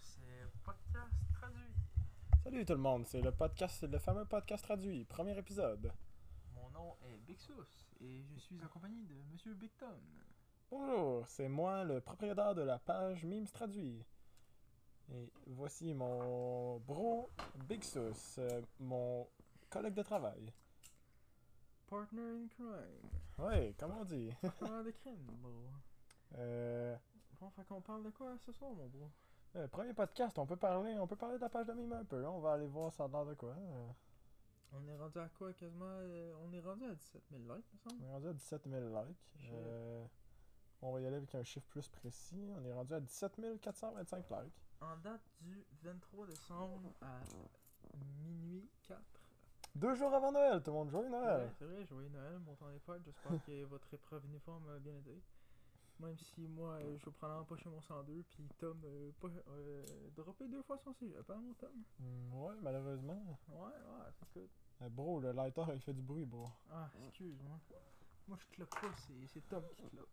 c'est podcast traduit. Salut tout le monde, c'est le podcast, c'est le fameux podcast traduit, premier épisode. Mon nom est Bixus et je suis en compagnie de Monsieur Big Tom. Bonjour, c'est moi le propriétaire de la page Memes traduit. Et voici mon bro Big Sus, euh, mon collègue de travail. Partner in crime. Ouais, comment on dit? Partenaire de crime, bro. euh, Bon, fait qu'on parle de quoi ce soir, mon bro? Euh, Premier podcast, on peut parler, on peut parler de la page de meme un peu. On va aller voir ça l'air de quoi. euh. On est rendu à quoi quasiment euh, On est rendu à 17 000 likes, me On semble. est rendu à 17 000 likes. Euh, on va y aller avec un chiffre plus précis. On est rendu à 17 425 likes. En date du 23 décembre à minuit 4. Deux jours avant Noël, tout le monde, joyeux Ouais, Noël! c'est vrai, joyeux Noël, mon temps des fêtes. J'espère que votre épreuve uniforme a bien été. Même si moi, euh, je vais prendre empocher mon 102, puis Tom, euh, pas, euh, dropper deux fois son cégep, hein, mon Tom? Hmm, ouais, malheureusement. Ouais, ouais, c'est good. Euh, bro, le lighter, il fait du bruit, bro. Ah, excuse-moi. Moi, je clope pas, c'est c'est Tom qui clope.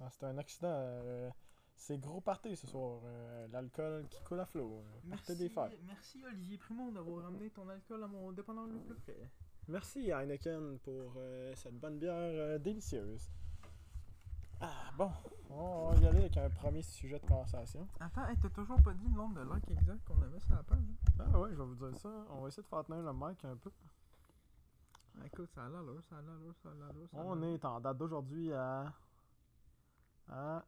Ah, c'est un accident. euh, c'est gros party ce soir. euh, L'alcool qui coule à flot. euh, party des fêtes. merci Olivier Primo d'avoir ramené ton alcool à mon dépendant le plus près. Merci Heineken pour euh, cette bonne bière euh, délicieuse. Ah, bon, on va y aller avec un premier sujet de conversation. Attends, hey, t'as toujours pas dit le nombre de likes exact qu'on avait sur la page? hein? Ah ouais, je vais vous dire ça. On va essayer de faire tenir le mic un peu. Ah, Écoute, ça a l'allure, ça a l'allure, ça a l'allure. On est en date d'aujourd'hui à. à.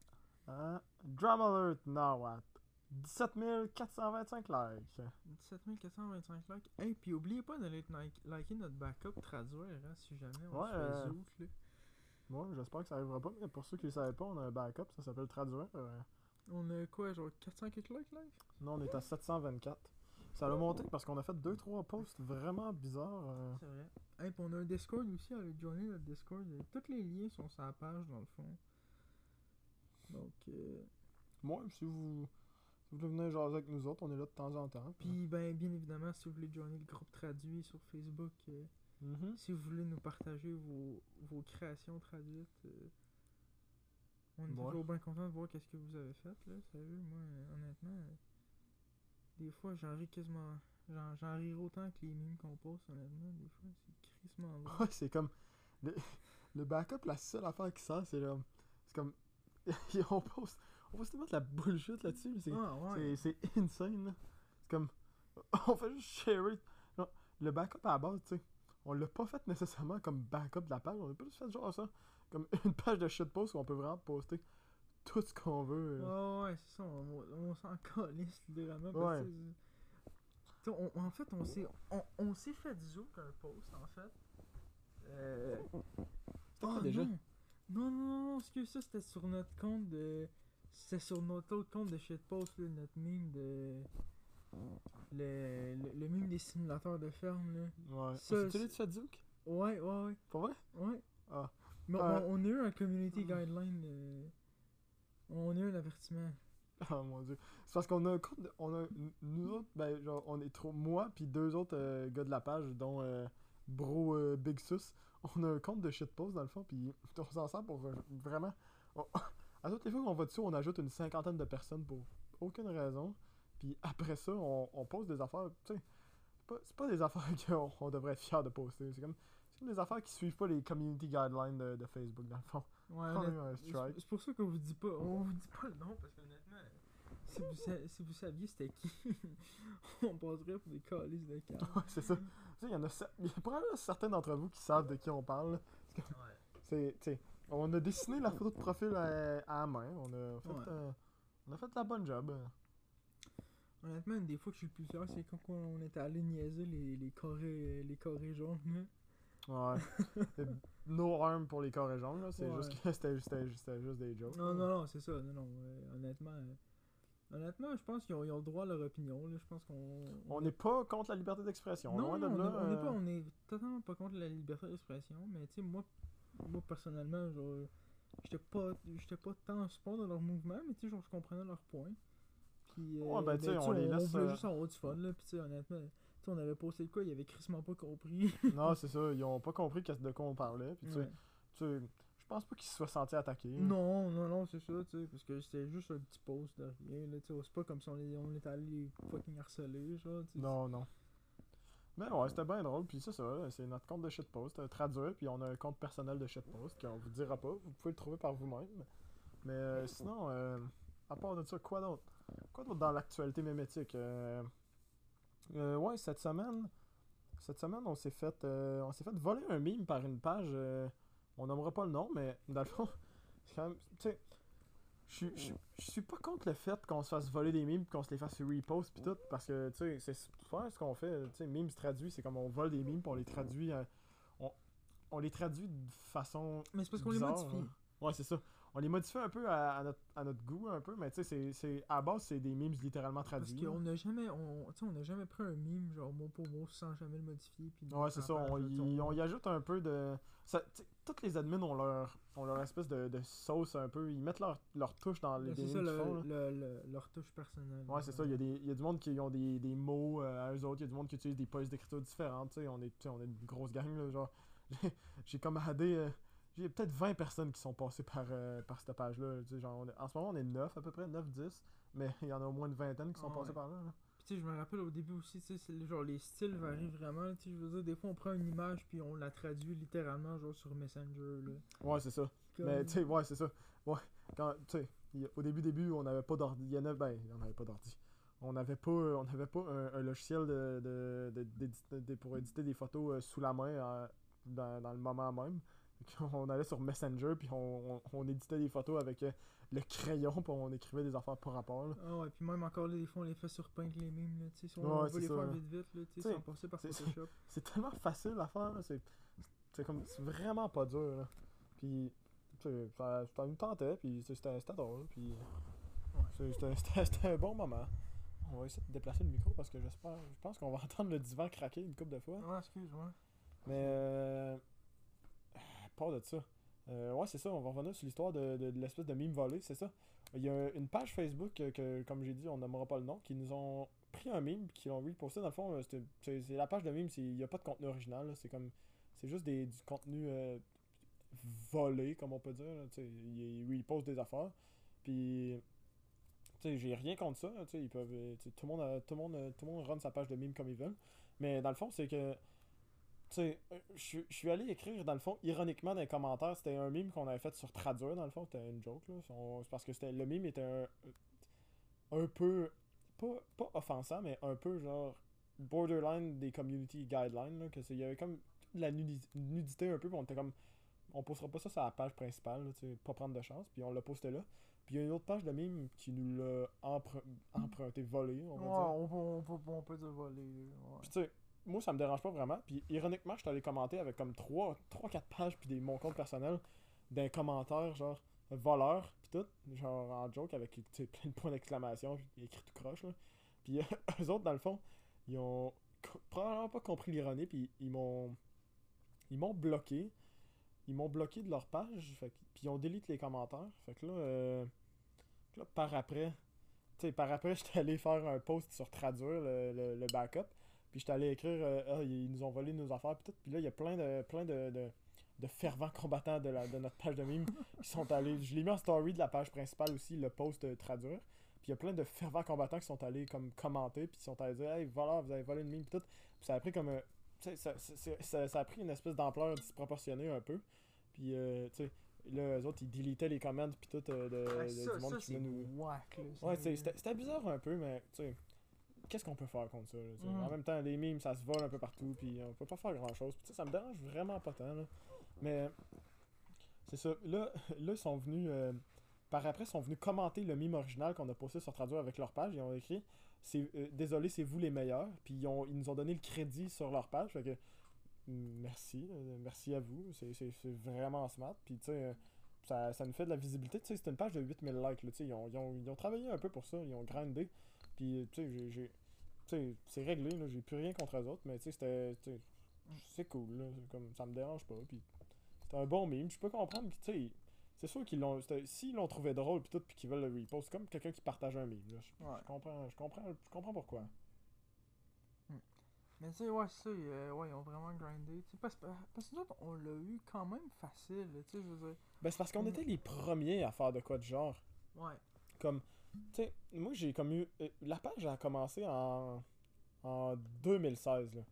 à. Drum Alert Now at 17 425 likes. 17 425 likes. Hey, puis oubliez pas d'aller like- liker notre backup traduire, hein, si jamais on Ouais, se fait euh, zouk, là. Moi, j'espère que ça arrivera pas, mais pour ceux qui ne savaient pas, on a un backup, ça s'appelle Traduire. euh, On a quoi, genre 400 quelques likes live? Nous, on est à 724. Ça a monté parce qu'on a fait 2-3 posts vraiment bizarres. euh. C'est vrai. Hey, puis on a un Discord aussi, allez joiner notre Discord. Euh, Tous les liens sont sur la page, dans le fond. Donc, euh, Moi, si vous, si vous voulez venir jaser avec nous autres, on est là de temps en temps. Puis, ben, bien évidemment, si vous voulez joiner le groupe traduit sur Facebook, euh, Mhm. si vous voulez nous partager vos, vos créations traduites, euh, on est Ouais. toujours bien content de voir qu'est-ce que vous avez fait, là. Sérieux, moi, euh, honnêtement, euh, des fois, j'en ris quasiment. J'en, ris autant que les mimes qu'on poste, honnêtement. Des fois, c'est crissement. Ouais, c'est comme. Le, le backup, la seule affaire qui sort, c'est là. C'est comme. on poste. On poste tellement de la bullshit là-dessus. C'est Ah, ouais. insane. C'est comme. On fait juste share it. Genre, le backup à la base, tu sais. On l'a pas fait nécessairement comme backup de la page. On a plus fait genre ça. Comme une page de shitpost où on peut vraiment poster tout ce qu'on veut. Ah ouais, c'est ça, on, on s'en calisse littéralement. Ouais. Parce que, tu sais, on- en fait, on s'est on, on s'est fait zouk un post, en fait. Euh... Quoi ah, déjà? Non. non, non, non, excuse ça, c'était sur notre compte de. C'était sur notre autre compte de shitpost, là, notre meme de. Le, le, le meme des simulateurs de ferme, là. Ouais. C'est- tu Duke? Ouais, ouais, ouais. Pour vrai? Ouais. Ah. Mais Euh, on, on a eu un community guideline. euh, On a eu un avertissement. Oh mon dieu. C'est parce qu'on a un compte de- on a nous autres ben genre on est trop moi puis deux autres euh, gars de la page dont euh, Bro Big Sus, on a un compte de shitpost dans le fond puis on s'en sert pour vraiment on- à toutes les fois qu'on va dessus, on ajoute une cinquantaine de personnes pour aucune raison. Puis après ça, on, on pose des affaires, tu sais, c'est pas, pas des affaires qu'on on devrait être fier de poster, c'est comme comme des affaires qui suivent pas les community guidelines de, de Facebook dans le fond. Ouais, c'est pour ça qu'on vous dit pas, on vous dit pas le nom parce qu'honnêtement, si vous, sa- si vous saviez c'était qui, on passerait pour des calices de cœur. Ouais, c'est ça. Tu sais, il y en a, probablement certains d'entre vous qui savent de qui on parle. C'est, tu sais, on a dessiné la photo de profil à, à la main. On a fait, Ouais. euh, on a fait la bonne job. Honnêtement, une des fois que je suis le plus fier, c'est quand on était allé niaiser les, les carrés, les carrés jaunes. là. Ouais. No harm pour les corps jaunes, là. C'est Ouais. juste que c'était, c'était juste des jokes. Non, là. non, non, c'est ça. Non, non, euh, honnêtement, euh, honnêtement, je pense qu'ils ont, ils ont le droit à leur opinion. Là. Je pense qu'on. On n'est pas contre la liberté d'expression. Non, Loin non, de on, là. est, on est euh, pas, on est totalement pas contre la liberté d'expression, mais tu sais, moi, moi personnellement, j'étais pas, j'étais pas tant en support de leur mouvement, mais tu sais, je comprenais leurs points. Puis, euh, Ouais, ben, tu sais, on les laisse, voulait euh, juste avoir du fun, là, puis tu sais, honnêtement, on avait posté de quoi, ils avaient crissement pas compris. Non, c'est ça. Ils ont pas compris de quoi on parlait. Puis, tu sais, je pense pas qu'il se soit senti attaqué. là. Non, non, non, c'est ça, tu sais, parce que c'était juste un petit post de rien, là, tu sais, c'est pas comme si on, on était allé fucking harceler, genre, tu sais. Non, non. Mais ouais, c'était bien drôle. Puis c'est ça, c'est notre compte de shitpost. euh, traduire, puis on a un compte personnel de shitpost qu'on vous dira pas. Vous pouvez le trouver par vous-même. Mais euh, sinon, euh, à part de ça, quoi d'autre? Quoi d'autre dans l'actualité mémétique? Euh, euh, Ouais, cette semaine, cette semaine, on s'est fait, euh, on s'est fait voler un meme par une page. on nommera pas le nom, mais dans le fond, c'est quand même, tu sais. Je suis- pas contre le fait qu'on se fasse voler des memes pis qu'on se les fasse repost pis tout parce que tu sais c'est souvent ce qu'on fait tu sais memes traduits c'est comme on vole des memes pis on les traduit euh, on, on les traduit de façon Mais c'est parce qu'on les modifie. hein. ouais c'est ça on les modifie un peu à, à notre, à notre goût un peu mais tu sais c'est- à la base c'est des memes littéralement Parce traduits qu'on n'a jamais, on, on pris un mime, genre mot pour mot, sans jamais le modifier. Puis Ouais, c'est ça. On y, on y ajoute un peu de. Ça, toutes les admins ont leur, ont leur espèce de, de sauce un peu. Ils mettent leur, leur touche dans les c'est ça, font. le, le- leur touche personnelle. Ouais, c'est ça. Il y, a des, y a du monde qui ont des, des mots euh, à eux autres. Il y a du monde qui utilise des polices d'écriture différentes. tu sais. On est, on une grosse gang. Là, genre, j'ai- j'ai comme adé. euh, j'ai peut-être 20 personnes qui sont passées par, euh, par cette page-là. tu sais, Genre, on est- en ce moment, on est 9 à peu près, 9-10. Mais il y en a au moins une vingtaine qui sont Ah passées ouais. par là. là. Puis tu sais, je me rappelle au début aussi, genre les styles varient vraiment. Tu sais, je veux dire, des fois on prend une image puis on la traduit littéralement, genre sur Messenger. Là. Ouais, c'est ça. Mais Comme- tu sais, ouais, c'est ça. Ouais. Quand, tu sais, il y a- au début, début, on n'avait pas d'ordi. Il y en a, ben, on n'avait pas d'ordi. On n'avait pas, euh, on n'avait pas un, un logiciel de, de, de- d'édit- de- pour éditer des photos euh, sous la main euh, dans, dans le moment même. Qu'on allait sur Messenger puis on, on, on éditait des photos avec euh, le crayon puis on écrivait des affaires par rapport. là. Ah ouais, puis même encore là, des fois on les fait sur Paint les mimes, là, tu sais, si on Ouais, veut les ça, faire là. vite vite, là, tu sais, sans passer par Photoshop. C'est tellement facile à faire. C'est, c'est comme, c'est vraiment pas dur. Là. Puis, ça, ça nous tentait puis c'était, drôle. Puis, c'était un bon moment. On va essayer de déplacer le micro parce que j'espère, je pense qu'on va entendre le divan craquer une couple de fois. Ouais, excuse-moi. Mais, euh, pas de ça. Euh, ouais, c'est ça, on va revenir sur l'histoire de, l'espèce de mime volé, c'est ça. Il y a une page Facebook que, comme j'ai dit, on nommera pas le nom, qui nous ont pris un mime, qui l'ont reposté. Dans le fond, euh, c'est la page de mime, il n'y a pas de contenu original, c'est comme. C'est juste des, du contenu euh, volé, comme on peut dire. là, sais, Ils repostent des affaires. Puis. J'ai rien contre ça. Ils peuvent, tout, le monde tout, le monde, tout le monde run sa page de mime comme ils veulent. Mais dans le fond, c'est que. Tu sais, euh, je suis- allé écrire, dans le fond, ironiquement, dans les commentaires, c'était un mime qu'on avait fait sur traduire, dans le fond, c'était une joke, là. On- C'est parce que c'était le mime était un, un peu, pas, pas offensant, mais un peu genre borderline des community guidelines, là, que il y avait comme de la nudi- nudité un peu, puis on était comme, on postera pas ça sur la page principale, là, tu sais, pas prendre de chance, puis on l'a posté là. Puis il y a une autre page de mime qui nous l'a empr- emprunté, volé, on Ouais, va dire. on, on, peut- on peut dire voler. là, ouais. Puis tu sais, moi ça me dérange pas vraiment. Puis ironiquement, je t'allais commenter avec comme 3-4 pages puis des mon compte personnel d'un commentaire genre voleur puis tout, genre en joke avec plein de points d'exclamation puis écrit tout croche là. Puis eux autres dans le fond, ils ont probablement pas compris l'ironie puis ils m'ont ils m'ont bloqué. Ils m'ont bloqué de leur page, fait puis ils ont delete les commentaires. Fait que là, euh, là par après, tu sais, par après, j'étais allé faire un post sur traduire le, le backup. Puis j'étais allé écrire euh, Ah, ils nous ont volé nos affaires puis tout. Puis là, il y a plein de plein de, de, de fervents combattants de, la, de notre page de mime qui sont allés. Je l'ai mis en story de la page principale aussi, le post euh, traduire. Puis il y a plein de fervents combattants qui sont allés comme commenter, puis ils sont allés dire Hey, voilà, vous avez volé une mime, puis tout. Puis ça a pris comme sais, Ça, ça, ça, a pris une espèce d'ampleur disproportionnée un peu. Puis, euh, tu sais, là, eux autres, ils délitaient les comments, puis tout, euh, de, Ouais, ça, du monde qui venait nous. whack, là. Ouais, c'était bizarre un peu, mais tu sais, qu'est-ce qu'on peut faire contre ça? là? Mhm. En même temps, les mimes, ça se vole un peu partout, puis on peut pas faire grand chose. Puis ça me dérange vraiment pas tant. Là. Mais c'est ça. Là, là, ils sont venus. euh, par après, ils sont venus commenter le mime original qu'on a posté sur Traduire avec leur page. Ils ont écrit c'est, euh, Désolé, c'est vous les meilleurs. Puis ils, ont, ils nous ont donné le crédit sur leur page. Fait que mm, merci. euh, merci à vous. C'est, c'est, c'est vraiment smart. Puis tu sais. euh, ça, ça nous fait de la visibilité. Tu sais, c'est une page de 8000 likes. Là, ils, ont, ils, ont, ils ont travaillé un peu pour ça. Ils ont grindé. Puis, tu sais, c'est réglé, là. J'ai plus rien contre eux autres. Mais, tu sais, c'était. C'est cool, là. Comme, ça me dérange pas. Puis, c'était un bon meme. Je peux comprendre que, tu sais. C'est sûr qu'ils l'ont. S'ils l'ont trouvé drôle, puis tout, puis qu'ils veulent le repost, c'est comme quelqu'un qui partage un meme, là. Je, Ouais. je comprends, je comprends, je comprends pourquoi. Mais tu sais, ouais, c'est ça, euh, ouais, ils ont vraiment grindé. Parce, parce que nous autres, on l'a eu quand même facile, tu sais, je veux dire. Ben, c'est parce qu'on Mm. était les premiers à faire de quoi de genre. Ouais. Comme, tu sais, moi j'ai comme eu. euh, la page a commencé en. en 2016, là.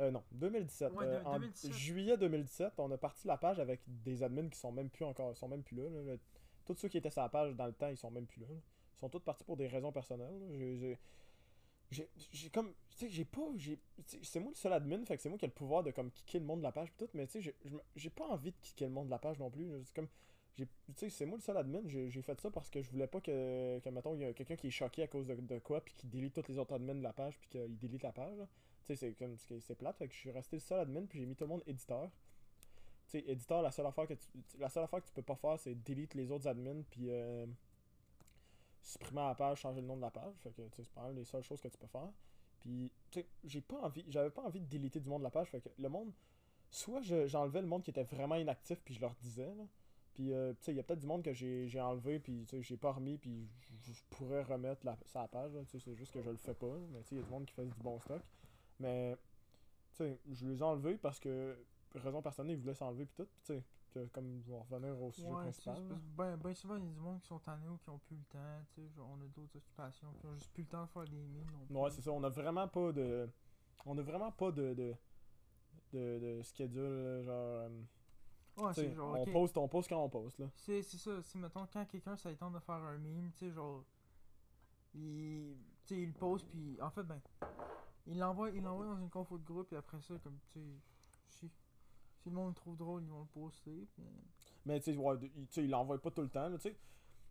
Euh, non, 2017. Ouais, Euh, en 2017. juillet 2017, on a parti la page avec des admins qui sont même plus encore. sont même plus là. là. Tous ceux qui étaient sur la page dans le temps, ils sont même plus là. là. Ils sont tous partis pour des raisons personnelles. J'ai- j'ai- comme. Tu sais, j'ai pas. j'ai- C'est moi le seul admin, fait que c'est moi qui ai le pouvoir de comme kicker le monde de la page pis tout, mais tu sais, j'ai- pas envie de kicker le monde de la page non plus. C'est comme. Tu sais, c'est moi le seul admin, j'ai fait ça parce que je voulais pas que, mettons, il y a quelqu'un qui est choqué à cause de, quoi, puis qui délite tous les autres admins de la page, puis qu'il délite la page. Tu sais, c'est comme. c'est- plate, fait que je suis resté le seul admin, puis j'ai mis tout le monde éditeur. Tu sais, éditeur, la seule affaire que tu, peux pas faire, c'est delete les autres admins, puis euh, supprimer la page, changer le nom de la page. Fait que, c'est pas les seules choses que tu peux faire. Puis, tu j'ai pas envie, j'avais pas envie de déliter du monde de la page. Fait que le monde, soit je- j'enlevais le monde qui était vraiment inactif, puis je leur disais, là. Puis, euh, tu sais, il y a peut-être du monde que j'ai j'ai enlevé, puis, tu sais, j'ai pas remis, puis je, pourrais remettre la, sa page. Tu sais, c'est juste que je le fais pas. Mais, tu sais, il y a du monde qui fait du bon stock. Mais, tu sais, je les ai enlevés parce que, raison personnelle, ils voulaient s'enlever, puis tout. Puis, tu sais, comme je vais revenir au sujet Ouais, principal. ben, ben souvent, il y a du monde qui sont tannés ou qui ont plus le temps, tu sais, genre, on a d'autres occupations, qui ont juste plus le temps de faire des mimes. Ouais, c'est ça. On a vraiment pas de. On a vraiment pas de. de, de, de schedule, genre. euh, Ouais, c'est genre, on, poste, on poste quand on poste, là. C'est c'est ça, si mettons quand quelqu'un tente de faire un meme, tu sais genre il tu sais il le pose puis en fait ben il l'envoie il l'envoie dans une confo de groupe et après ça comme tu sais si le monde le trouve drôle, ils vont le poster. puis- Mais tu sais, ouais, il- tu sais, il l'envoie pas tout le temps, là, tu sais.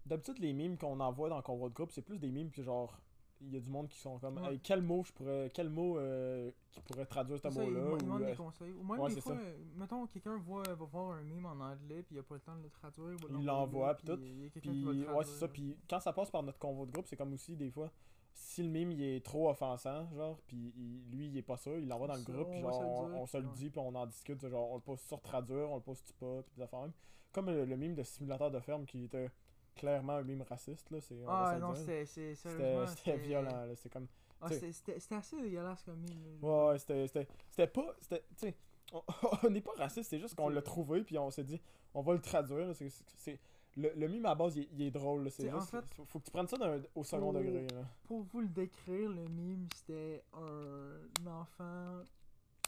D'habitude, les mimes qu'on envoie dans le convoi de groupe, c'est plus des mimes que genre. Il y a du monde qui sont comme. Ouais. Hey, quel mot je pourrais. Quel mot euh, qui pourrait traduire ce mot-là il ou, euh, des conseils. Ou même ouais, des c'est fois, ça. mettons, quelqu'un voit, va voir un meme en anglais, puis il a pas le temps de le traduire. Il l'envoie, là, puis tout. Puis, ouais, c'est ça. Puis, quand ça passe par notre convoi de groupe, c'est comme aussi des fois, si le mime il est trop offensant, genre, puis il- lui il est pas sûr, il l'envoie dans le groupe, puis genre, se le on, se le dit, puis on en discute, genre, on le poste sur traduire, on le poste pas, puis des affaires même. Comme le, le mime de simulateur de ferme qui était clairement un mime raciste, là, c'est. Ah non, c'était c'est- C'était sérieusement, c'était violent, là, c'est comme. Ah, t'sais. c'était- C'était c'était assez dégueulasse comme je- Ouais, ouais, c'était c'était- c'était pas. C'était. Tu sais, on- n'est pas raciste, c'est juste qu'on T'sais. l'a trouvé, puis on s'est dit, on va le traduire, là, c'est-. Le, le mime à base, il, est- il est drôle, là, c'est T'sais, en juste. fait, faut, faut que tu prennes ça d'un- au second degré, là. Pour vous le décrire, le meme, c'était un enfant.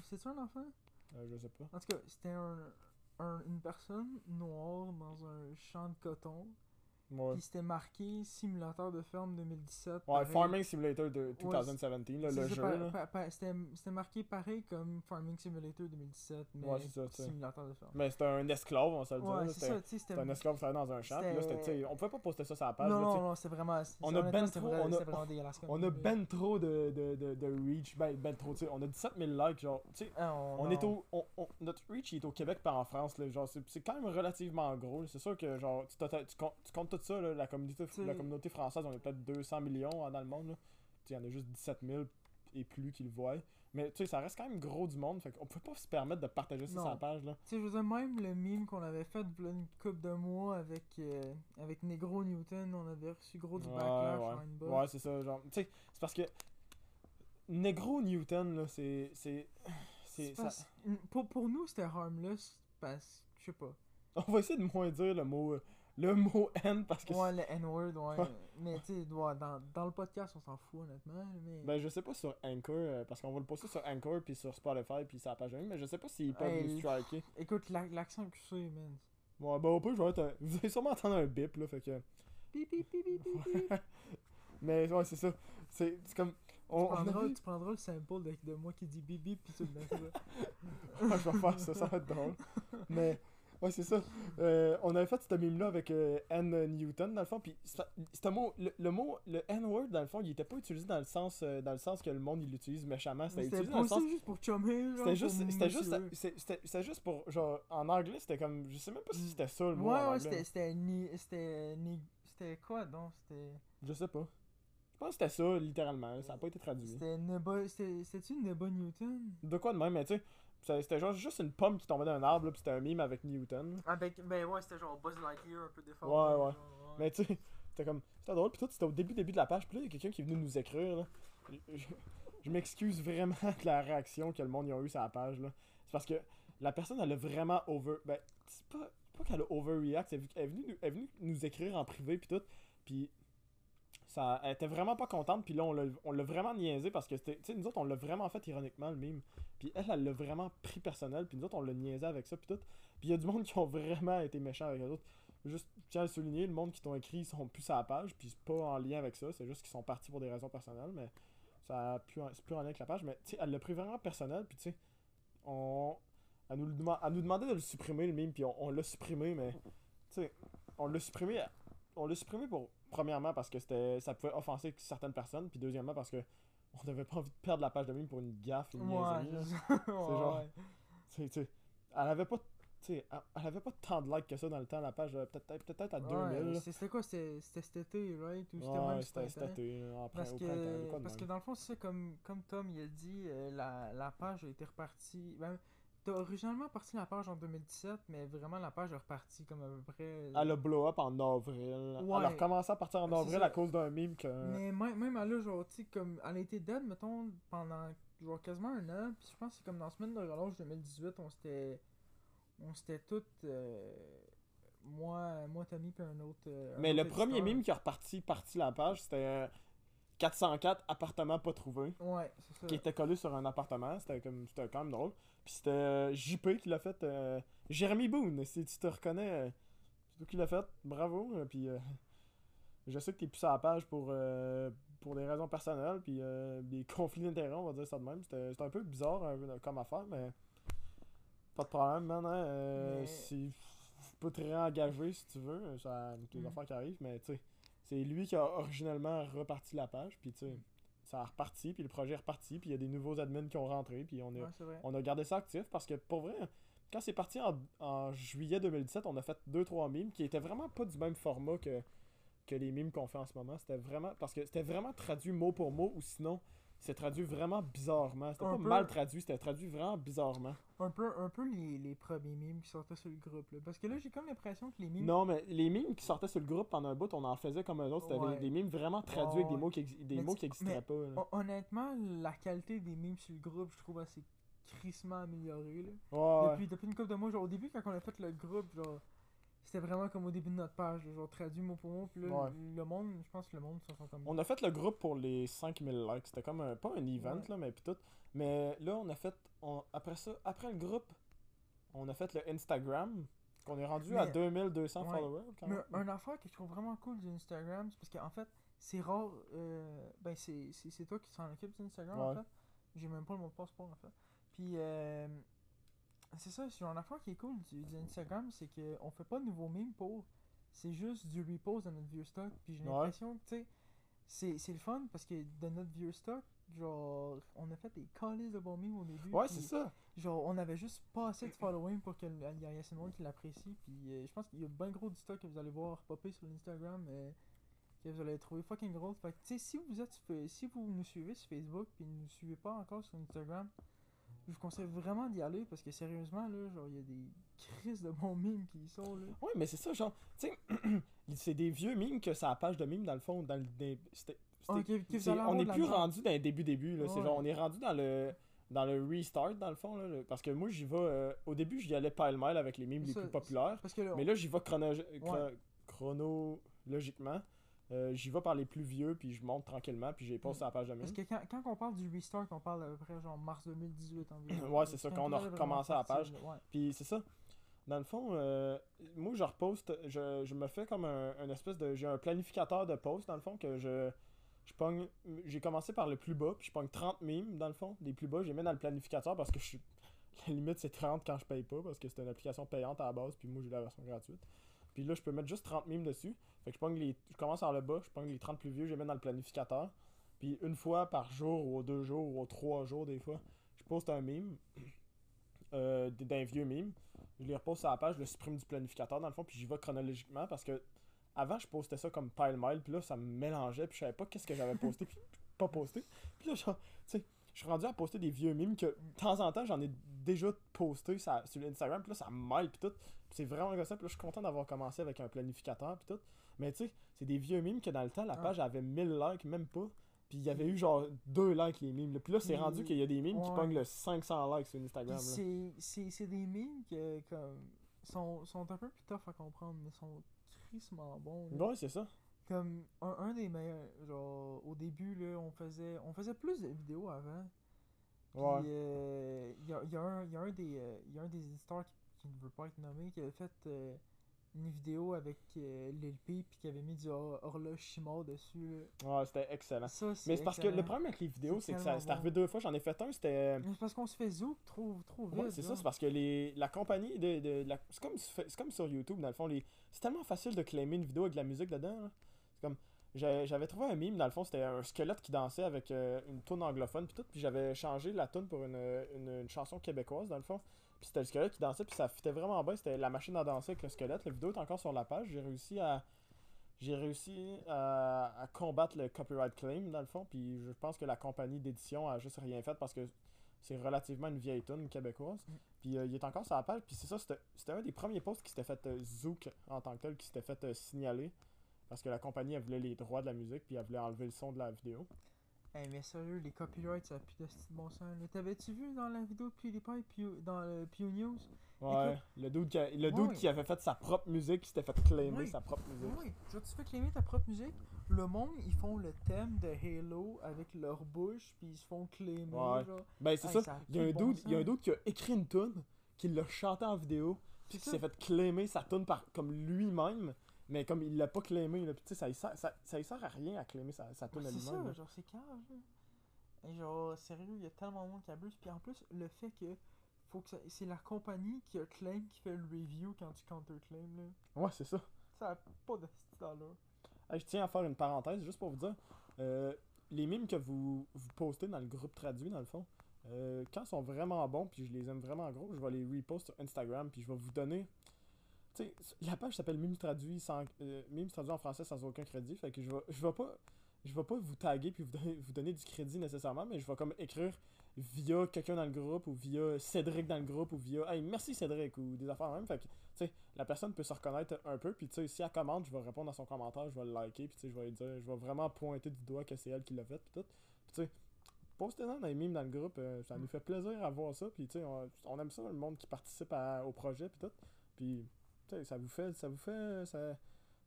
C'est-tu un enfant? Euh, je sais pas. En tout cas, c'était un, un- une personne noire dans un champ de coton. Ouais. Puis c'était marqué Simulateur de ferme 2017. Ouais, pareil. Farming Simulator de Ouais, 2017, là, C'est le jeu, là. C'était marqué pareil comme Farming Simulator 2017, mais Ouais, c'est ça. Simulateur de ferme. Mais c'était un esclave, on se le dit. Ouais, là, c'est C'était un esclave qui travaillait dans un champ, puis là, c'était, on pouvait pas poster ça sur la page, Non, là, non, non, c'était vraiment. c'est- On a ben trop- vrai- on a- On là. ben trop de, de, de, de reach, ben, ben trop, tu sais. On a 17 000 likes, genre, tu sais. Ah, On non. est au. on- on- notre reach est au Québec par en France. Là, genre, c'est, c'est quand même relativement gros. là. C'est sûr que genre, tu, tu comptes tout ça, là, la, communauté, la communauté française, on est peut-être 200 millions hein, dans le monde. Il y en a juste 17 000 et plus qui le voient. Mais tu sais, ça reste quand même gros du monde. Fait qu'on peut pas se permettre de partager ça sur la page. Là. Tu sais, je veux dire, même le meme qu'on avait fait une couple de mois avec, euh, avec Negro Newton, on avait reçu gros du Ouais, backlash ouais. une box. Ouais, c'est ça. Genre, tu sais, c'est parce que Negro Newton, là, c'est. C'est. c'est ça- pour, pour nous, c'était harmless parce que, je sais pas. On va essayer de moins dire le mot. euh, Le mot N parce que. Ouais, le N-word, ouais. Ouais. mais tu sais, dans, dans le podcast, on s'en fout, honnêtement. Mais... Ben, je sais pas sur Anchor, euh, parce qu'on va le poster sur Anchor, puis sur Spotify, puis sur la page 1, mais je sais pas s'ils peuvent Hey, nous striker. Écoute, la- l'accent que c'est, man. Ouais, ben, au pire, je vais être un- Vous allez sûrement entendre un bip, là, fait que. Pip, pip, pip, pip. mais, ouais, c'est ça. C'est comme. On, Tu on prendras, avait- tu prendras le sample de, de moi qui dit bip bip puis tu le mettras. Ouais, je vais faire ça, ça va être drôle. Mais, ouais, c'est ça. Euh, on avait fait ce meme-là avec euh, N. Newton, dans le fond, puis un mot, le, le mot, le N-word, dans le fond, il était pas utilisé dans le sens, euh, dans le sens que le monde, il l'utilise méchamment. C'était C'était utilisé pas dans le sens aussi juste pour chummer. C'était juste, pour c'était juste, c'était juste pour, genre, en anglais, c'était comme, je sais même pas si c'était ça le mot Ouais, ouais, c'était. C'était ni. C'était ni. C'était quoi donc C'était. Je sais pas. Je pense que c'était ça, littéralement, ça a pas été traduit. C'était Neba. C'était. C'était-tu Neba Newton? De quoi de même, mais tu sais, c'était genre juste une pomme qui tombait d'un arbre, là, pis c'était un mime avec Newton. Avec. Ben ouais, c'était genre Buzz Lightyear un peu déformé. Ouais, ouais. genre, Mais tu sais, c'était comme, c'était drôle, pis tout, c'était au début, début de la page, pis là, il y a quelqu'un qui est venu nous écrire, là. Je- je m'excuse vraiment de la réaction que le monde y a eu sur la page, là. C'est parce que la personne, elle a vraiment over... Ben, c'est pas, c'est pas qu'elle a overreact, elle, est venue- elle est venue, nous- elle est venue nous écrire en privé, puis tout, puis ça, elle était vraiment pas contente, puis là, on l'a, vraiment niaisé, parce que, tu sais, nous autres, on l'a vraiment fait ironiquement, le mime, puis elle, elle l'a vraiment pris personnel, puis nous autres, on l'a niaisé avec ça, puis tout, puis il y a du monde qui ont vraiment été méchants avec les autres. Juste, tiens à le souligner, le monde qui t'ont écrit, ils sont plus à la page, puis c'est pas en lien avec ça, c'est juste qu'ils sont partis pour des raisons personnelles, mais ça a plus, en- c'est plus en lien avec la page, mais tu sais, elle l'a pris vraiment personnel, puis tu sais, on. Elle nous, elle nous demandait de le supprimer, le mime, puis on, on l'a supprimé, mais tu sais, on l'a supprimé, on l'a supprimé pour, premièrement, parce que c'était ça pouvait offenser certaines personnes, puis deuxièmement, parce que on n'avait pas envie de perdre la page de mime pour une gaffe, une Ouais, niaiserie, c'est genre- ouais. Elle avait pas, elle, avait pas tant de likes que ça dans le temps, la page, euh, peut-être peut-être à 2000, Ouais, là. c'est- C'était quoi C'était cet été, right? Ou c'était Ouais, c'était cet été, Parce que, parce que dans le fond, c'est comme, comme Tom il a dit, euh, la, la page a été repartie. Ben, t'as originalement parti la page en 2017, mais vraiment la page est repartie comme à peu près. euh, Elle a blow up en avril. Elle a Ouais. recommencé à partir en avril à cause d'un meme que. Mais même, même elle a, genre, tu comme, elle a été dead, mettons, pendant, genre, quasiment un an. Puis je pense que c'est comme dans la semaine de relâche 2018, on s'était. On s'était toutes. euh, moi, moi, Tommy, puis un autre. euh, un Mais le premier meme qui a reparti parti la page, c'était 404 appartements pas trouvés. Ouais, c'est ça. Qui était collé sur un appartement. C'était comme c'était quand même drôle. Puis c'était euh, JP qui l'a fait. euh, Jérémy Boone, si tu te reconnais. euh, c'est toi qui l'a fait. Bravo. euh, Puis je sais que t'es plus sur la page pour, euh, pour des raisons personnelles. Puis euh, des conflits d'intérêts, on va dire ça de même. C'était c'était un peu bizarre un peu comme affaire, mais. Pas de problème, man. Hein, euh, Mais- c'est- Tu peux te réengager si tu veux. Ça, des Mm. affaires qui arrivent, mais tu sais. C'est lui qui a originellement reparti la page. Puis tu sais. Ça a reparti, puis le projet est reparti, puis il y a des nouveaux admins qui ont rentré, puis on a, Ouais, c'est vrai. on a gardé ça actif parce que pour vrai, quand c'est parti en, en juillet 2017, on a fait 2-3 mimes qui étaient vraiment pas du même format que, que les mimes qu'on fait en ce moment. C'était vraiment. Parce que c'était vraiment traduit mot pour mot ou sinon c'est traduit vraiment bizarrement. C'était pas peu. mal traduit, c'était traduit vraiment bizarrement. Un peu, un peu les, les premiers mimes qui sortaient sur le groupe. Là. Parce que là, j'ai comme l'impression que les mimes. Non, mais les mimes qui sortaient sur le groupe pendant un bout, on en faisait comme un autre. C'était Ouais. des mimes vraiment traduits avec des mots qui, des mots qui existeraient mais- pas. là. Hon- Honnêtement, la qualité des mimes sur le groupe, je trouve assez crissement améliorée. Là. Ouais. Depuis, depuis une couple de mois, genre au début, quand on a fait le groupe, genre. C'était vraiment comme au début de notre page, genre traduit mot pour mot. Puis là, Ouais. le, monde, je pense que le monde se sent comme. On a fait le groupe pour les 5000 likes. C'était comme un, pas un event, Ouais. là, mais puis tout. Mais là, on a fait. on- après ça, après le groupe, on a fait le Instagram. Qu'on est rendu à Mais- 2200 Ouais. followers. Quand Mais même. un affaire que je trouve vraiment cool d'Instagram, c'est parce qu'en fait, c'est rare. euh, ben, c'est c'est- c'est toi qui s'en occupe d'Instagram, en fait. J'ai même pas le mot de passeport, en fait. Puis, euh, c'est ça, c'est un affaire qui est cool du, du Instagram, c'est qu'on fait pas de nouveaux memes pour. C'est juste du repost de notre vieux stock. Puis j'ai l'impression que, tu sais, c'est c'est le fun parce que de notre vieux stock, genre, on a fait des calices de bons memes au début. Ouais, c'est ça. Genre, on avait juste pas assez de following pour qu'il y ait assez de monde qui l'apprécie. Puis euh, je pense qu'il y a bien gros du stock que vous allez voir popper sur l'Instagram. euh, que vous allez trouver fucking gros. Fait que, tu sais, si vous êtes si vous nous suivez sur Facebook puis ne nous suivez pas encore sur Instagram, je vous conseille vraiment d'y aller parce que sérieusement, là, genre, il y a des crises de bons mimes qui y sont, là. Ouais, mais c'est ça, genre. Tu sais, c'est des vieux mimes que ça a page de mimes dans le fond. Dans le, c'était- on avoir est de la plus rendu dans les début début là. C'est Ouais. genre on est rendu dans le dans le restart dans le fond là, le- parce que moi j'y vais euh, au début j'y allais pile mile avec les mimes les plus populaires. Parce que là, Mais là, j'y vais chrono- Ouais. chronologiquement. Euh, j'y vais par les plus vieux, puis je monte tranquillement, puis j'ai pas Mm. sur la page de parce que quand, quand on parle du restart, on parle à peu près genre mars 2018 environ. Ouais, c'est ça, quand on a recommencé à la page. ouais. Puis c'est ça. Dans le fond, euh, moi, je reposte, je, je me fais comme un, un espèce de... J'ai un planificateur de posts, dans le fond, que je... Je pogne... J'ai commencé par le plus bas, puis je pogne 30 mimes, dans le fond. Les plus bas, je les mets dans le planificateur, parce que je suis... La limite, c'est 30 quand je paye pas, parce que c'est une application payante à la base, puis moi, j'ai la version gratuite. Puis là, je peux mettre juste 30 mimes dessus. Fait que je pogne les... Je commence par le bas, je pogne les 30 plus vieux, je les mets dans le planificateur. Puis une fois par jour, ou deux jours, ou trois jours, des fois, je poste un mime, euh, d'un vieux mime. Je les repose sur la page, je le supprime du planificateur dans le fond, puis j'y vais chronologiquement parce que avant je postais ça comme pile mile, puis là ça me mélangeait, puis je savais pas qu'est-ce que j'avais posté, puis pas posté. Puis là, genre, tu sais, je suis rendu à poster des vieux mimes que de temps en temps j'en ai déjà posté sur, sur l'Instagram, puis là ça me mêle, puis tout. C'est vraiment comme ça, puis là je suis content d'avoir commencé avec un planificateur, puis tout. Mais tu sais, c'est des vieux mimes que dans le temps la Ah. page avait 1000 likes, même pas. Puis il y avait eu genre deux likes les mimes. là. Puis là, c'est rendu qu'il y a des mimes qui pognent le 500 likes sur Instagram. C'est- des mimes que comme sont, sont un peu plus tough à comprendre, mais sont crissement bons. là. Ouais, c'est ça. Comme un, un des meilleurs, genre au début là, on faisait on faisait plus de vidéos avant. Puis Ouais. euh, il y, a, il y a il euh, il y a un des éditeurs qui, qui ne veut pas être nommé qui avait fait euh, une vidéo avec euh, Lil Peep puis qui avait mis du hor- horloge Shimor dessus. Ouais, c'était excellent. Ça, Mais c'est parce que le problème avec les vidéos, C'est que ça c'est bon. arrivé deux fois. J'en ai fait un, c'était. Mais c'est parce qu'on se fait zoom trop trop vite. Ouais, c'est ça, c'est parce que les, la compagnie de. de la- c'est comme, sur YouTube, dans le fond. Les, c'est tellement facile de claimer une vidéo avec de la musique dedans. là. C'est comme. j'ai- J'avais trouvé un meme, dans le fond, c'était un squelette qui dansait avec euh, une tune anglophone, puis tout. Puis j'avais changé la tune pour une, une, une chanson québécoise, dans le fond. Puis c'était le squelette qui dansait, puis ça fitait vraiment bien. C'était la machine à danser avec le squelette. La vidéo est encore sur la page. J'ai réussi à. J'ai réussi à, combattre le copyright claim, dans le fond. Puis je pense que la compagnie d'édition a juste rien fait parce que c'est relativement une vieille tune québécoise. Puis euh, il est encore sur la page. Puis c'est ça, c'était c'était un des premiers posts qui s'était fait euh, Zouk en tant que tel, qui s'était fait euh, signaler. Parce que la compagnie, elle voulait les droits de la musique, puis elle voulait enlever le son de la vidéo. Hey, mais sérieux, les copyrights, ça pue de bon sens. T'avais-tu vu dans la vidéo de PewDiePie, Pew- dans le Pew News? Ouais, le dude, qui, a- le dude Ouais. qui avait fait sa propre musique, qui s'était fait claimer sa propre musique. Oui, genre tu fais claimer ta propre musique? Le monde, ils font le thème de Halo avec leur bouche, puis ils se font claimer. Ouais. Genre. Ben c'est Hey, ça, il y a un bon dude, il y a un dude qui a écrit une tune, qui l'a chanté en vidéo, puis qui s'est fait claimer sa tune par comme lui-même, mais comme il l'a pas claimé, là, puis tu sais, ça, ça, ça y sert à rien à claimer sa, sa à c'est ça, là. genre c'est là. Et genre, sérieux, il y a tellement de monde qui abuse. Puis en plus, le fait que faut que ça- c'est la compagnie qui a claim qui fait le review quand tu counter-claim. là. Ouais, c'est ça. Ça a pas de style. Hey, je tiens à faire une parenthèse juste pour vous dire, euh, les mimes que vous, vous postez dans le groupe traduit, dans le fond, euh, quand ils sont vraiment bons, puis je les aime vraiment gros, je vais les repost sur Instagram, puis je vais vous donner. Tu sais, la page s'appelle Mimes traduit, sans, euh, traduit en français sans aucun crédit, fait que je vais, je vais pas. Je vais pas vous taguer puis vous donner, vous donner du crédit nécessairement, mais je vais comme écrire via quelqu'un dans le groupe ou via Cédric dans le groupe ou via Hey merci Cédric ou des affaires même. Fait que tu sais, la personne peut se reconnaître un peu, puis tu sais, si elle commente, je vais répondre à son commentaire, je vais le liker, puis tu sais, je vais lui dire, je vais vraiment pointer du doigt que c'est elle qui l'a fait, puis tout. Puis tu sais, postez-en dans les mimes dans le groupe, euh, ça nous fait plaisir à voir ça, puis tu sais, on, aime ça, le monde qui participe au projet, puis tout. Puis, ça vous fait, ça vous fait, ça,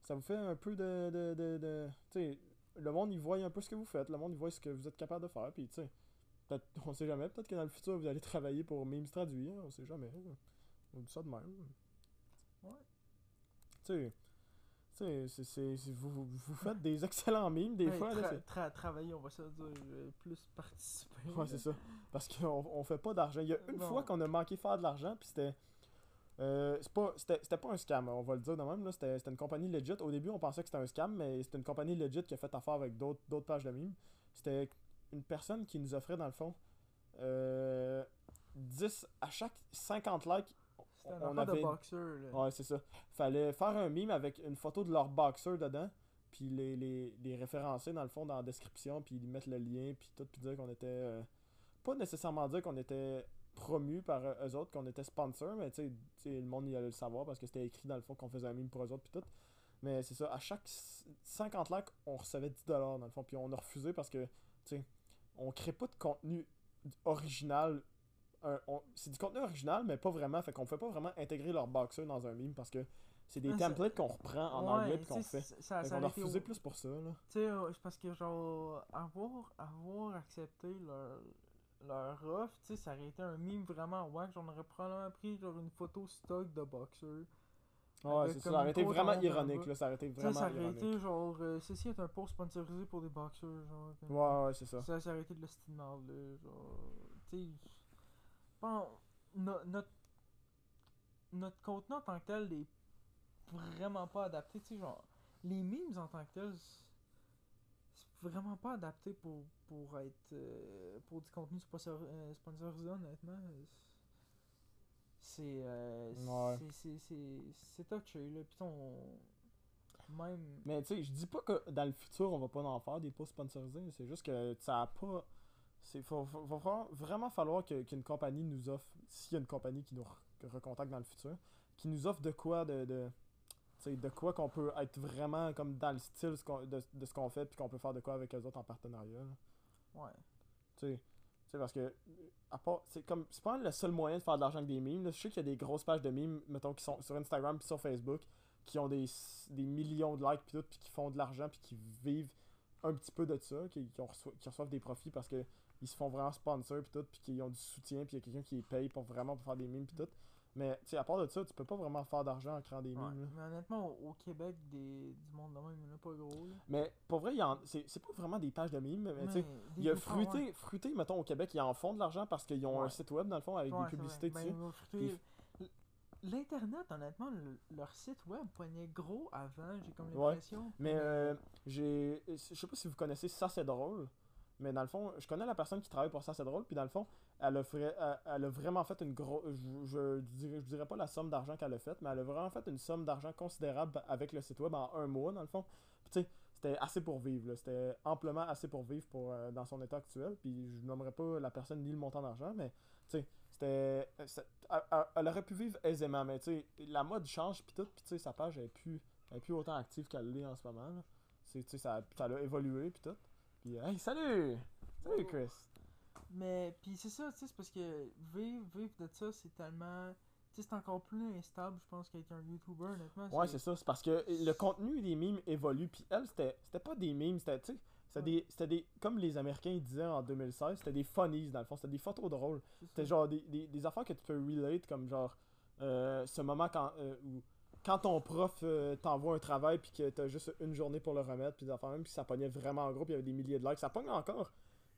ça vous fait un peu de, de, de, de- tu sais, le monde, il voit un peu ce que vous faites, le monde, il voit ce que vous êtes capable de faire, puis tu sais, on sait jamais, peut-être que dans le futur, vous allez travailler pour Memes Traduit, hein, on sait jamais. On dit ça de même. Ouais. Tu sais, c'est- vous, vous- faites des excellents mimes, des Ouais, fois, là, tra- c'est... tra- travailler, on va se dire, euh, plus participer. Ouais, c'est ça. Parce qu'on on fait pas d'argent. Il y a une Non. fois qu'on a manqué faire de l'argent, puis c'était. Euh, c'est pas, c'était, pas un scam, on va le dire de même. Là. C'était, une compagnie legit. Au début, on pensait que c'était un scam, mais c'était une compagnie legit qui a fait affaire avec d'autres, d'autres pages de mimes. C'était une personne qui nous offrait, dans le fond, euh, 10 à chaque 50 likes. C'était un on avait- de boxeur, là. Ouais, c'est ça. Fallait faire un mime avec une photo de leur boxer dedans, puis les, les, les référencer dans le fond dans la description, puis mettre le lien, puis tout, puis dire qu'on était. euh, pas nécessairement dire qu'on était promu par euh, eux autres, qu'on était sponsor, mais tu sais, le monde il allait le savoir parce que c'était écrit dans le fond qu'on faisait un mime pour eux autres, puis tout. Mais c'est ça, à chaque c- 50 likes, on recevait 10$ dans le fond, puis on a refusé parce que, tu sais, on crée pas de contenu original on- c'est du contenu original, mais pas vraiment. Fait qu'on fait pas vraiment intégrer leur boxer dans un meme parce que c'est des Ah, templates qu'on reprend en Ouais, anglais puis qu'on fait. ça- Ça, Fait ça qu'on a refusé au- plus pour ça, là. Tu sais, c'est parce que genre, avoir, avoir accepté leur, leur offre, tu sais, ça aurait été un meme vraiment wack. J'en aurais probablement pris genre une photo stock de boxer. Ouais, c'est ça. Ça aurait été vraiment ironique, là. Ça aurait été vraiment ça aurait ironique. été genre, euh, ceci est un post sponsorisé pour des boxeurs, genre. comme- Ouais, ouais, c'est ça. Ça, ça aurait été de la style là, genre. Tu sais, bon, no- notre, notre contenu en tant que tel est vraiment pas adapté, tu sais, genre, les memes en tant que tel, c'est c'est vraiment pas adapté pour, pour être, euh, pour du contenu sponsor, euh, sponsorisé, honnêtement. C'est, euh, Ouais. c'est, c'est, c'est, c'est touché, là, on, même... Mais tu sais, je dis pas que dans le futur, on va pas en faire des posts sponsorisés. C'est juste que ça a pas. C'est va vraiment falloir qu'une compagnie nous offre, s'il y a une compagnie qui nous re- recontacte dans le futur, qui nous offre de quoi de. de de quoi qu'on peut être vraiment comme dans le style de, de ce qu'on fait, puis qu'on peut faire de quoi avec eux autres en partenariat. là. Ouais. Tu sais, parce que, à part, c'est comme, c'est pas le seul moyen de faire de l'argent avec des memes. là. Je sais qu'il y a des grosses pages de memes, mettons, qui sont sur Instagram puis sur Facebook, qui ont des, des millions de likes puis tout, puis qui font de l'argent puis qui vivent un petit peu de ça, qui, qui, ont reço- qui reçoivent des profits parce que ils se font vraiment sponsor puis tout, puis qu'ils ont du soutien, puis il y a quelqu'un qui les paye pour vraiment pour faire des memes puis tout. Mais, à part de ça, tu peux pas vraiment faire d'argent en créant des Ouais. là. Mais honnêtement, au, au Québec, des, du monde de même, il n'y en a pas gros. Là. Mais, pour vrai, c'est pas vraiment des pages de memes, mais, tu sais, des Il y a Fruité, ouais. Fruité, mettons, au Québec, ils en font de l'argent parce qu'ils ont un site web, dans le fond, avec des publicités dessus. Ben, Fruité- L'Internet, honnêtement, le- leur site web poignait gros avant, j'ai comme l'impression. Mais euh, j'ai. Je sais pas si vous connaissez Ça c'est drôle. Mais dans le fond, je connais la personne qui travaille pour Ça c'est drôle. Puis dans le fond, elle a, fait- elle, elle a vraiment fait une grosse. Je, je, dirais, je dirais pas la somme d'argent qu'elle a faite, mais elle a vraiment fait une somme d'argent considérable avec le site web en un mois, dans le fond. Tu sais, c'était assez pour vivre. là. C'était amplement assez pour vivre pour, euh, dans son état actuel. Puis je nommerai pas la personne ni le montant d'argent, mais tu sais, c'était. Elle, aurait pu vivre aisément, mais tu sais, la mode change, puis tout. Puis tu sais, sa page elle est plus, elle est plus autant active qu'elle l'est en ce moment. tu sais, ça, ça a évolué, puis tout. Puis, hey, salut! Salut, Chris! Mais, puis c'est ça, tu sais, c'est parce que vivre, vivre de ça, c'est tellement. Tu sais, c'est encore plus instable, je pense, qu'être un YouTuber, honnêtement. Ouais, c'est ça. C'est parce que le contenu des mimes évolue. Puis elle, c'était pas des mimes, c'était, tu sais, c'était Ouais. des. Comme les Américains disaient en 2016, c'était des funnies, dans le fond. C'était des photos drôles. C'était genre des, des, des affaires que tu peux relate, comme genre. euh, ce moment quand. euh, où quand ton prof euh, t'envoie un travail puis que t'as juste une journée pour le remettre puis des affaires même puis ça pognait vraiment en gros puis il y avait des milliers de likes ça pogne encore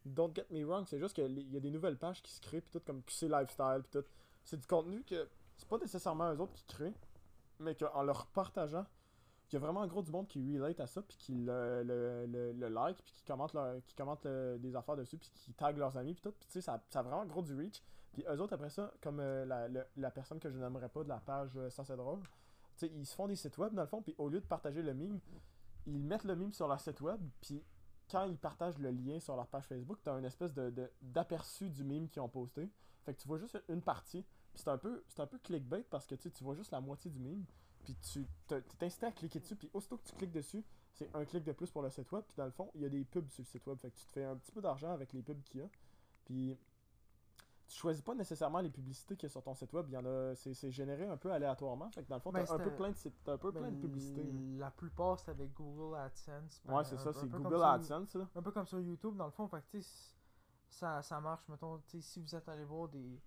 don't get me wrong c'est juste qu'il y a des nouvelles pages qui se créent puis tout comme QC lifestyle puis tout. C'est du contenu que c'est pas nécessairement eux autres qui créent mais qu'en leur partageant il y a vraiment en gros du monde qui relate à ça puis qui le, le, like puis qui commente qui commente des affaires dessus puis qui tag leurs amis puis tout. Puis tu sais ça, ça a vraiment gros du reach. Puis eux autres après ça comme euh, la personne que je n'aimerais pas de la page euh, ça c'est drôle. Tu sais, ils se font des sites web dans le fond, puis au lieu de partager le meme, ils mettent le meme sur leur site web, puis quand ils partagent le lien sur leur page Facebook, t'as une espèce de, d'aperçu du meme qu'ils ont posté. Fait que tu vois juste une partie, puis c'est un peu un clickbait parce que tu tu vois juste la moitié du meme, puis tu t'es t'es incité à cliquer dessus, puis aussitôt que tu cliques dessus, c'est un clic de plus pour le site web, puis dans le fond, il y a des pubs sur le site web, fait que tu te fais un petit peu d'argent avec les pubs qu'il y a. Puis tu choisis pas nécessairement les publicités y a sur ton site web, il y en a c'est généré un peu aléatoirement, fait que dans le fond, Ben, t'as un peu plein de sites, un peu Ben, plein de publicités. là. La plupart, c'est avec Google AdSense. ben, Ouais, c'est ça, c'est Google AdSense. Un peu comme sur YouTube, dans le fond. Fait que, ça, ça marche, mettons, si vous êtes allé voir des.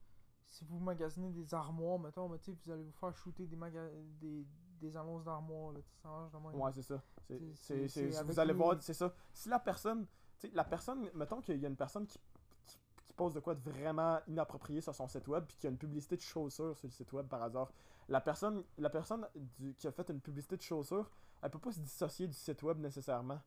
Si vous magasinez des armoires, mettons, sais, vous allez vous faire shooter des, maga... des, des annonces d'armoires. Ouais, c'est ça. C'est, vous allez le- voir, c'est ça. Si la personne, la personne, mettons qu'il y a une personne qui, qui, qui pose de quoi de vraiment inapproprié sur son site web, puis qu'il y a une publicité de chaussures sur le site web par hasard. La personne, la personne du- qui a fait une publicité de chaussures, elle peut pas se dissocier du site web nécessairement.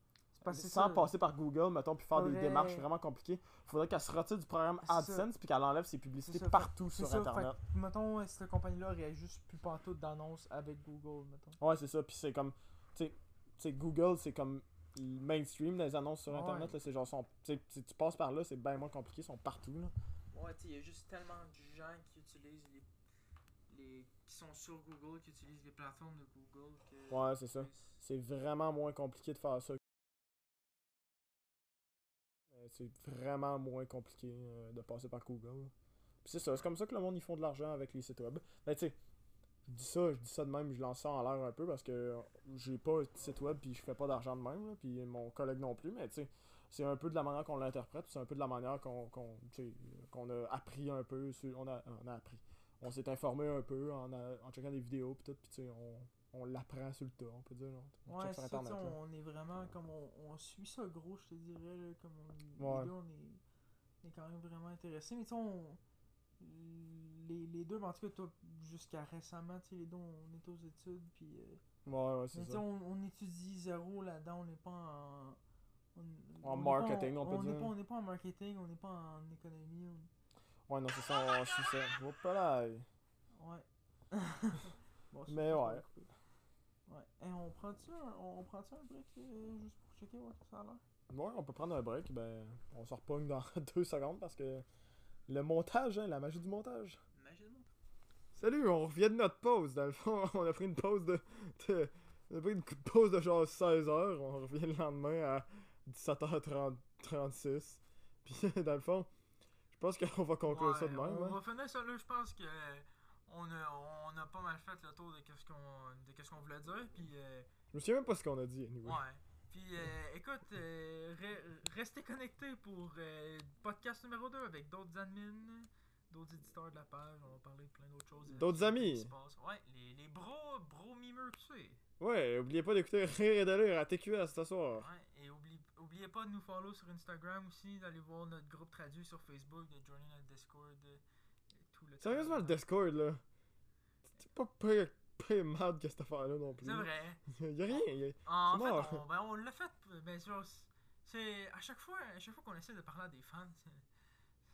Parce Sans ça. passer par Google, mettons, puis faire des démarches vraiment compliquées. Faudrait qu'elle se retire du programme. AdSense, puis qu'elle enlève ses publicités ça, partout sur ça, Internet. fait mettons, euh, cette compagnie-là aurait juste plus pantoute d'annonces avec Google, mettons. Ouais, c'est ça. Puis c'est comme. Tu sais- Google, c'est comme mainstream des annonces sur Ouais. Internet. Là, c'est genre. Sont, tu sais, si tu passes par là, c'est bien moins compliqué. Ils sont partout. Là. Ouais, tu sais, il y a juste tellement de gens qui utilisent les, les. qui sont sur Google, qui utilisent les plateformes de Google. Que, Ouais, c'est ça. C'est vraiment moins compliqué de faire ça. Euh, C'est vraiment moins compliqué euh, de passer par Google. Puis c'est ça, c'est comme ça que le monde ils font de l'argent avec les sites web. Ben tu sais, je dis ça, je dis ça de même, je lance ça en l'air un peu parce que j'ai pas un site web puis je fais pas d'argent de même, là, puis mon collègue non plus, mais tu sais, c'est un peu de la manière qu'on l'interprète, c'est un peu de la manière qu'on a appris un peu, sur, on, a, on a appris. On s'est informé un peu en, a- en checkant des vidéos puis tout, puis tu sais, on, on l'apprend sur le tas, on peut dire. On, Ouais, sur Internet, on est vraiment comme on, on suit ça gros, je te dirais, là, comme on, Ouais. les deux, on est, on est quand même vraiment intéressés. Mais tu sais, on, les, les deux, en tout cas, toi, jusqu'à récemment, tu sais, les deux, on est aux études, puis... euh, Ouais, ouais, c'est ça. on, on étudie zéro là-dedans, on n'est pas en... on- En on n'est pas marketing, on peut dire. pas- on n'est pas en marketing, on n'est pas en économie. on- Ouais, non, c'est ça, on suit ça. Hop là. Ouais. Bon, Mais ouais. Ouais. Et on prend-tu un, on prend-tu un break euh, juste pour checker que ça a l'air? Ouais, on peut prendre un break, ben, on se repogne dans deux secondes parce que le montage, hein, la magie du montage. Imagine-moi. Salut, on revient de notre pause. Dans le fond, on a pris une pause de, de, On a pris une pause de genre 16h. On revient le lendemain à 17h36. Puis dans le fond, je pense qu'on va conclure ça de Ouais, même. On hein. va finir ça là, je pense que on a, on a pas mal fait le tour de qu'est-ce qu'on de qu'est-ce qu'on voulait dire puis euh, Je me souviens même pas ce qu'on a dit, anyway. ouais. Puis euh, écoute, euh, re- restez connectés pour euh, podcast numéro 2 avec d'autres admins, d'autres éditeurs de la page, on va parler de plein d'autres choses. euh, D'autres amis. se. Ouais, les, les bros, bros mimeux que c'est. Ouais, oubliez pas d'écouter Rire et de lire à TQS ce soir. Ouais, et oublie, oubliez pas de nous follow sur Instagram aussi, d'aller voir notre groupe traduit sur Facebook, de joiner notre Discord, tout le Sérieusement, le. Discord là. C'est pas pire, pire mad que cette affaire-là non plus. C'est vrai. Y'a rien. y a- En C'est fait, mort. on, ben, on l'a fait, ben, genre, c'est à chaque fois, à chaque fois qu'on essaie de parler à des fans,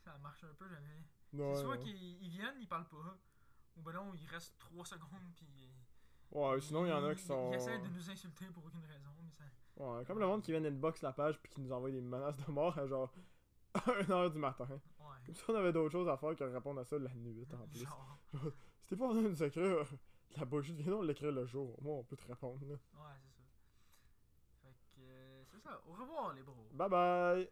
ça marche un peu jamais. Ouais, c'est soit ouais. qu'ils ils viennent, ils parlent pas, ou ben non, ils restent 3 secondes puis Ouais, sinon, il y en a ils- qui sont. Ils essaient de nous insulter pour aucune raison, mais ça. Ouais, comme le monde qui vient d'inbox la page puis qui nous envoie des menaces de mort à genre 1h du matin. Ouais. Comme ça, on avait d'autres choses à faire que répondre à ça la nuit en plus. Genre, Si t'es pas venu nous écrire la bullshit, viens donc l'écrire le jour. Au moins, on peut te répondre. là. ouais, c'est ça. Fait que, euh, c'est ça. Au revoir, les bros. Bye bye!